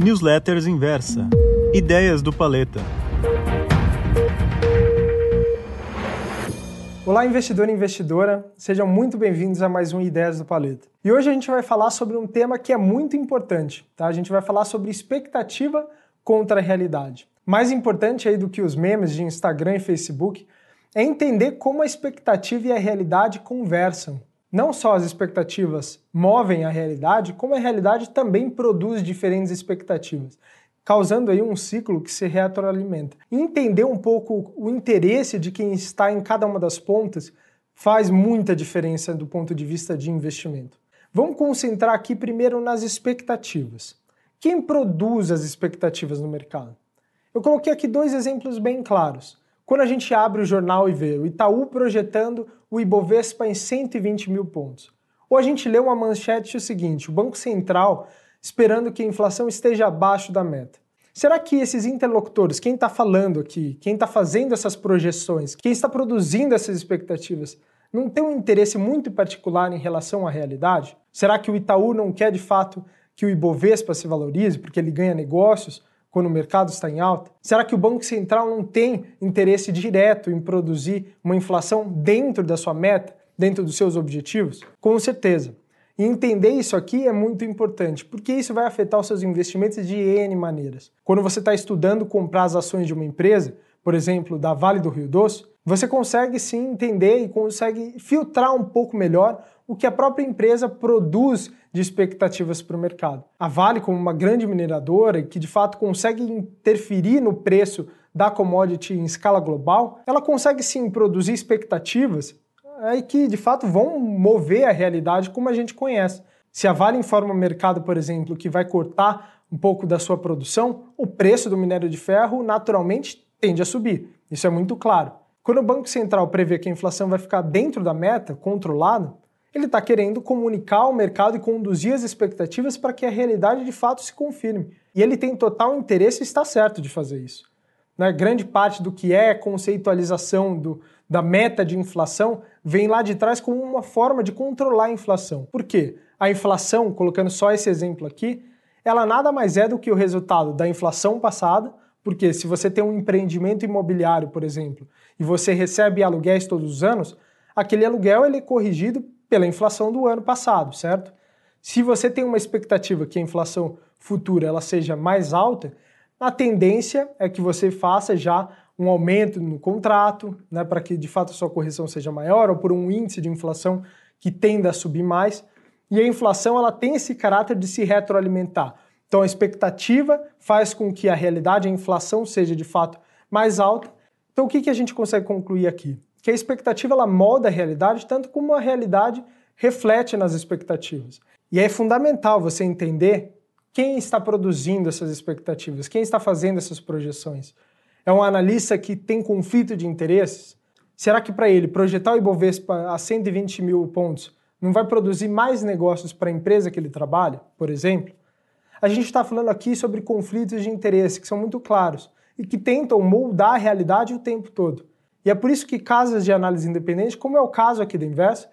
Newsletters Inversa. Ideias do Paleta. Olá, investidor e investidora, sejam muito bem-vindos a mais um Ideias do Paleta. E hoje a gente vai falar sobre um tema que é muito importante, tá? A gente vai falar sobre expectativa contra a realidade. Mais importante aí do que os memes de Instagram e Facebook é entender como a expectativa e a realidade conversam. Não só as expectativas movem a realidade, como a realidade também produz diferentes expectativas, causando aí um ciclo que se retroalimenta. Entender um pouco o interesse de quem está em cada uma das pontas faz muita diferença do ponto de vista de investimento. Vamos concentrar aqui primeiro nas expectativas. Quem produz as expectativas no mercado? Eu coloquei aqui dois exemplos bem claros. Quando a gente abre o jornal e vê o Itaú projetando o Ibovespa em 120 mil pontos. Ou a gente lê uma manchete o seguinte: o Banco Central esperando que a inflação esteja abaixo da meta. Será que esses interlocutores, quem está falando aqui, quem está fazendo essas projeções, quem está produzindo essas expectativas, não tem um interesse muito particular em relação à realidade? Será que o Itaú não quer de fato que o Ibovespa se valorize porque ele ganha negócios? Quando o mercado está em alta? Será que o Banco Central não tem interesse direto em produzir uma inflação dentro da sua meta, dentro dos seus objetivos? Com certeza. E entender isso aqui é muito importante, porque isso vai afetar os seus investimentos de N maneiras. Quando você está estudando comprar as ações de uma empresa, por exemplo, da Vale do Rio Doce, você consegue sim entender e consegue filtrar um pouco melhor o que a própria empresa produz de expectativas para o mercado. A Vale, como uma grande mineradora que de fato consegue interferir no preço da commodity em escala global, ela consegue sim produzir expectativas é, que de fato vão mover a realidade como a gente conhece. Se a Vale informa o mercado, por exemplo, que vai cortar um pouco da sua produção, o preço do minério de ferro naturalmente tende a subir. Isso é muito claro. Quando o Banco Central prevê que a inflação vai ficar dentro da meta, controlada, ele está querendo comunicar ao mercado e conduzir as expectativas para que a realidade de fato se confirme. E ele tem total interesse e está certo de fazer isso. Né? Grande parte do que é conceitualização do, da meta de inflação vem lá de trás como uma forma de controlar a inflação. Por quê? A inflação, colocando só esse exemplo aqui, ela nada mais é do que o resultado da inflação passada porque se você tem um empreendimento imobiliário, por exemplo, e você recebe aluguéis todos os anos, aquele aluguel ele é corrigido pela inflação do ano passado, certo? Se você tem uma expectativa que a inflação futura ela seja mais alta, a tendência é que você faça já um aumento no contrato, né, para que de fato a sua correção seja maior, ou por um índice de inflação que tenda a subir mais. E a inflação ela tem esse caráter de se retroalimentar. Então a expectativa faz com que a realidade, a inflação seja de fato mais alta. Então o que, que a gente consegue concluir aqui? Que a expectativa ela molda a realidade tanto como a realidade reflete nas expectativas. E é fundamental você entender quem está produzindo essas expectativas, quem está fazendo essas projeções. É um analista que tem conflito de interesses? Será que para ele projetar o Ibovespa a 120 mil pontos não vai produzir mais negócios para a empresa que ele trabalha, por exemplo? A gente está falando aqui sobre conflitos de interesse que são muito claros e que tentam moldar a realidade o tempo todo. E é por isso que casas de análise independente, como é o caso aqui da Inverso,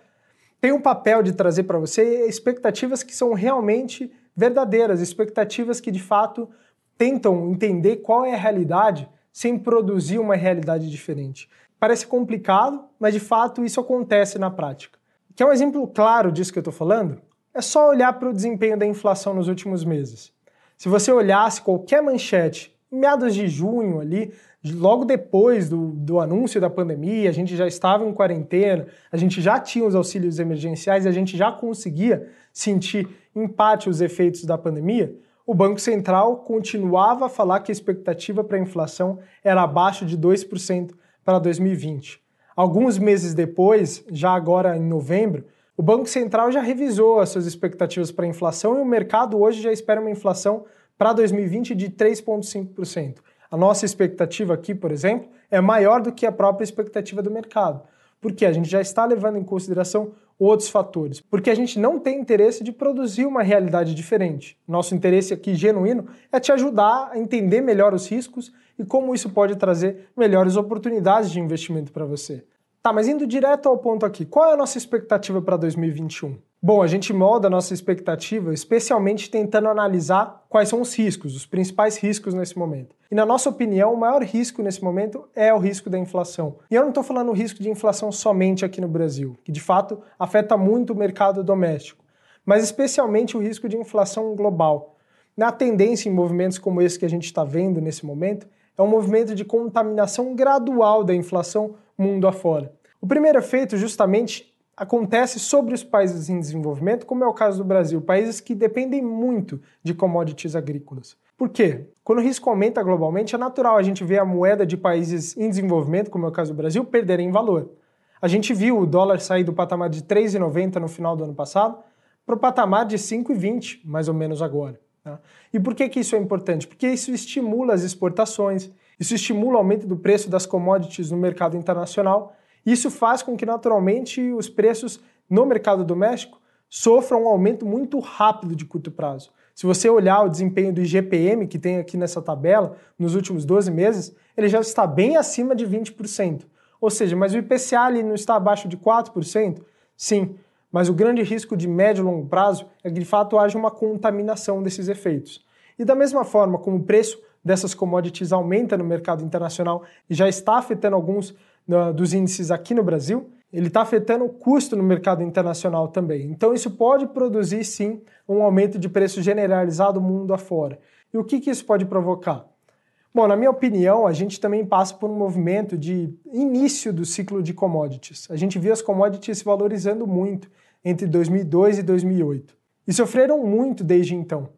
tem um papel de trazer para você expectativas que são realmente verdadeiras, expectativas que de fato tentam entender qual é a realidade sem produzir uma realidade diferente. Parece complicado, mas de fato isso acontece na prática. Quer um exemplo claro disso que eu estou falando? É só olhar para o desempenho da inflação nos últimos meses. Se você olhasse qualquer manchete meados de junho ali, logo depois do, do anúncio da pandemia, a gente já estava em quarentena, a gente já tinha os auxílios emergenciais e a gente já conseguia sentir em parte os efeitos da pandemia, o Banco Central continuava a falar que a expectativa para a inflação era abaixo de 2% para 2020. Alguns meses depois, já agora em novembro, o Banco Central já revisou as suas expectativas para a inflação e o mercado hoje já espera uma inflação para 2020 de 3,5%. A nossa expectativa aqui, por exemplo, é maior do que a própria expectativa do mercado, porque a gente já está levando em consideração outros fatores, porque a gente não tem interesse de produzir uma realidade diferente. Nosso interesse aqui genuíno é te ajudar a entender melhor os riscos e como isso pode trazer melhores oportunidades de investimento para você. Tá, mas indo direto ao ponto aqui, qual é a nossa expectativa para 2021? Bom, a gente molda a nossa expectativa especialmente tentando analisar quais são os riscos, os principais riscos nesse momento. E na nossa opinião, o maior risco nesse momento é o risco da inflação. E eu não estou falando o risco de inflação somente aqui no Brasil, que de fato afeta muito o mercado doméstico, mas especialmente o risco de inflação global. Na tendência em movimentos como esse que a gente está vendo nesse momento, é um movimento de contaminação gradual da inflação mundo afora. O primeiro efeito, justamente, acontece sobre os países em desenvolvimento, como é o caso do Brasil, países que dependem muito de commodities agrícolas. Por quê? Quando o risco aumenta globalmente, é natural a gente ver a moeda de países em desenvolvimento, como é o caso do Brasil, perderem valor. A gente viu o dólar sair do patamar de 3,90 no final do ano passado para o patamar de 5,20, mais ou menos agora. Tá? E por que, que isso é importante? Porque isso estimula as exportações, isso estimula o aumento do preço das commodities no mercado internacional isso faz com que, naturalmente, os preços no mercado doméstico sofram um aumento muito rápido de curto prazo. Se você olhar o desempenho do IGPM, que tem aqui nessa tabela, nos últimos 12 meses, ele já está bem acima de 20%. Ou seja, mas o IPCA ali não está abaixo de 4%? Sim, mas o grande risco de médio e longo prazo é que de fato haja uma contaminação desses efeitos. E da mesma forma como o preço dessas commodities aumenta no mercado internacional e já está afetando alguns dos índices aqui no Brasil, ele está afetando o custo no mercado internacional também. Então isso pode produzir sim um aumento de preço generalizado mundo afora. E o que, que isso pode provocar? Bom, na minha opinião, a gente também passa por um movimento de início do ciclo de commodities. A gente viu as commodities se valorizando muito entre 2002 e 2008 e sofreram muito desde então.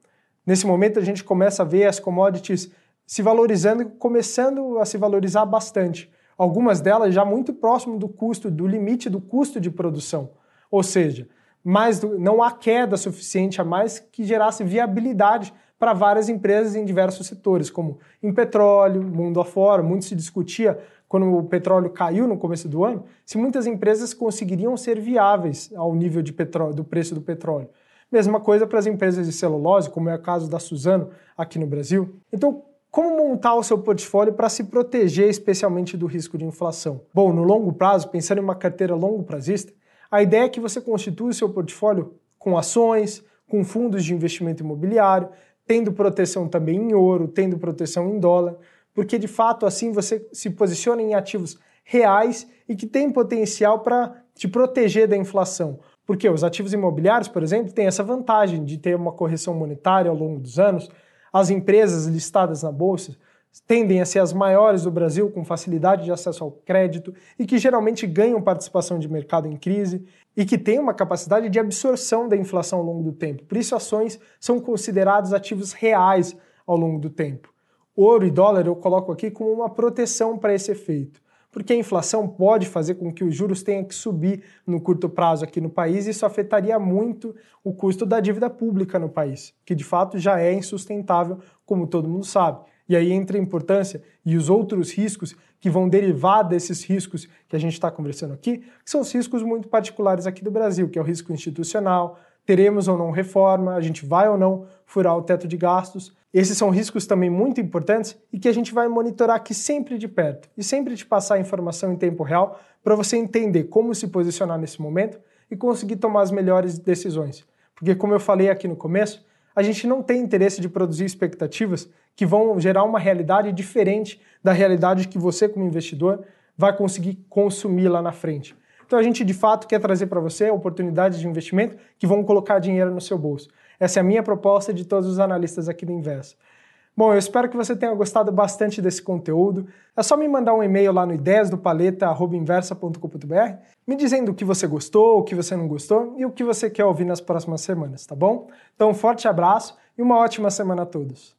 Nesse momento, a gente começa a ver as commodities se valorizando começando a se valorizar bastante algumas delas já muito próximo do custo, do limite do custo de produção. Ou seja, mais do, não há queda suficiente a mais que gerasse viabilidade para várias empresas em diversos setores, como em petróleo, mundo afora, muito se discutia quando o petróleo caiu no começo do ano, se muitas empresas conseguiriam ser viáveis ao nível de petróleo, do preço do petróleo. Mesma coisa para as empresas de celulose, como é o caso da Suzano aqui no Brasil. Então, como montar o seu portfólio para se proteger especialmente do risco de inflação? Bom, no longo prazo, pensando em uma carteira longo prazista, a ideia é que você constitua o seu portfólio com ações, com fundos de investimento imobiliário, tendo proteção também em ouro, tendo proteção em dólar, porque de fato assim você se posiciona em ativos reais e que têm potencial para te proteger da inflação. Porque os ativos imobiliários, por exemplo, têm essa vantagem de ter uma correção monetária ao longo dos anos, as empresas listadas na bolsa tendem a ser as maiores do Brasil, com facilidade de acesso ao crédito e que geralmente ganham participação de mercado em crise e que têm uma capacidade de absorção da inflação ao longo do tempo. Por isso, ações são considerados ativos reais ao longo do tempo. Ouro e dólar eu coloco aqui como uma proteção para esse efeito porque a inflação pode fazer com que os juros tenham que subir no curto prazo aqui no país e isso afetaria muito o custo da dívida pública no país, que de fato já é insustentável, como todo mundo sabe. E aí entra a importância e os outros riscos que vão derivar desses riscos que a gente está conversando aqui, que são os riscos muito particulares aqui do Brasil, que é o risco institucional, teremos ou não reforma, a gente vai ou não furar o teto de gastos. Esses são riscos também muito importantes e que a gente vai monitorar aqui sempre de perto e sempre te passar informação em tempo real para você entender como se posicionar nesse momento e conseguir tomar as melhores decisões. Porque, como eu falei aqui no começo, a gente não tem interesse de produzir expectativas que vão gerar uma realidade diferente da realidade que você, como investidor, vai conseguir consumir lá na frente. Então a gente de fato quer trazer para você oportunidades de investimento que vão colocar dinheiro no seu bolso. Essa é a minha proposta de todos os analistas aqui do Inverso. Bom, eu espero que você tenha gostado bastante desse conteúdo. É só me mandar um e-mail lá no ideiasdopaleta.inversa.com.br me dizendo o que você gostou, o que você não gostou e o que você quer ouvir nas próximas semanas, tá bom? Então, um forte abraço e uma ótima semana a todos.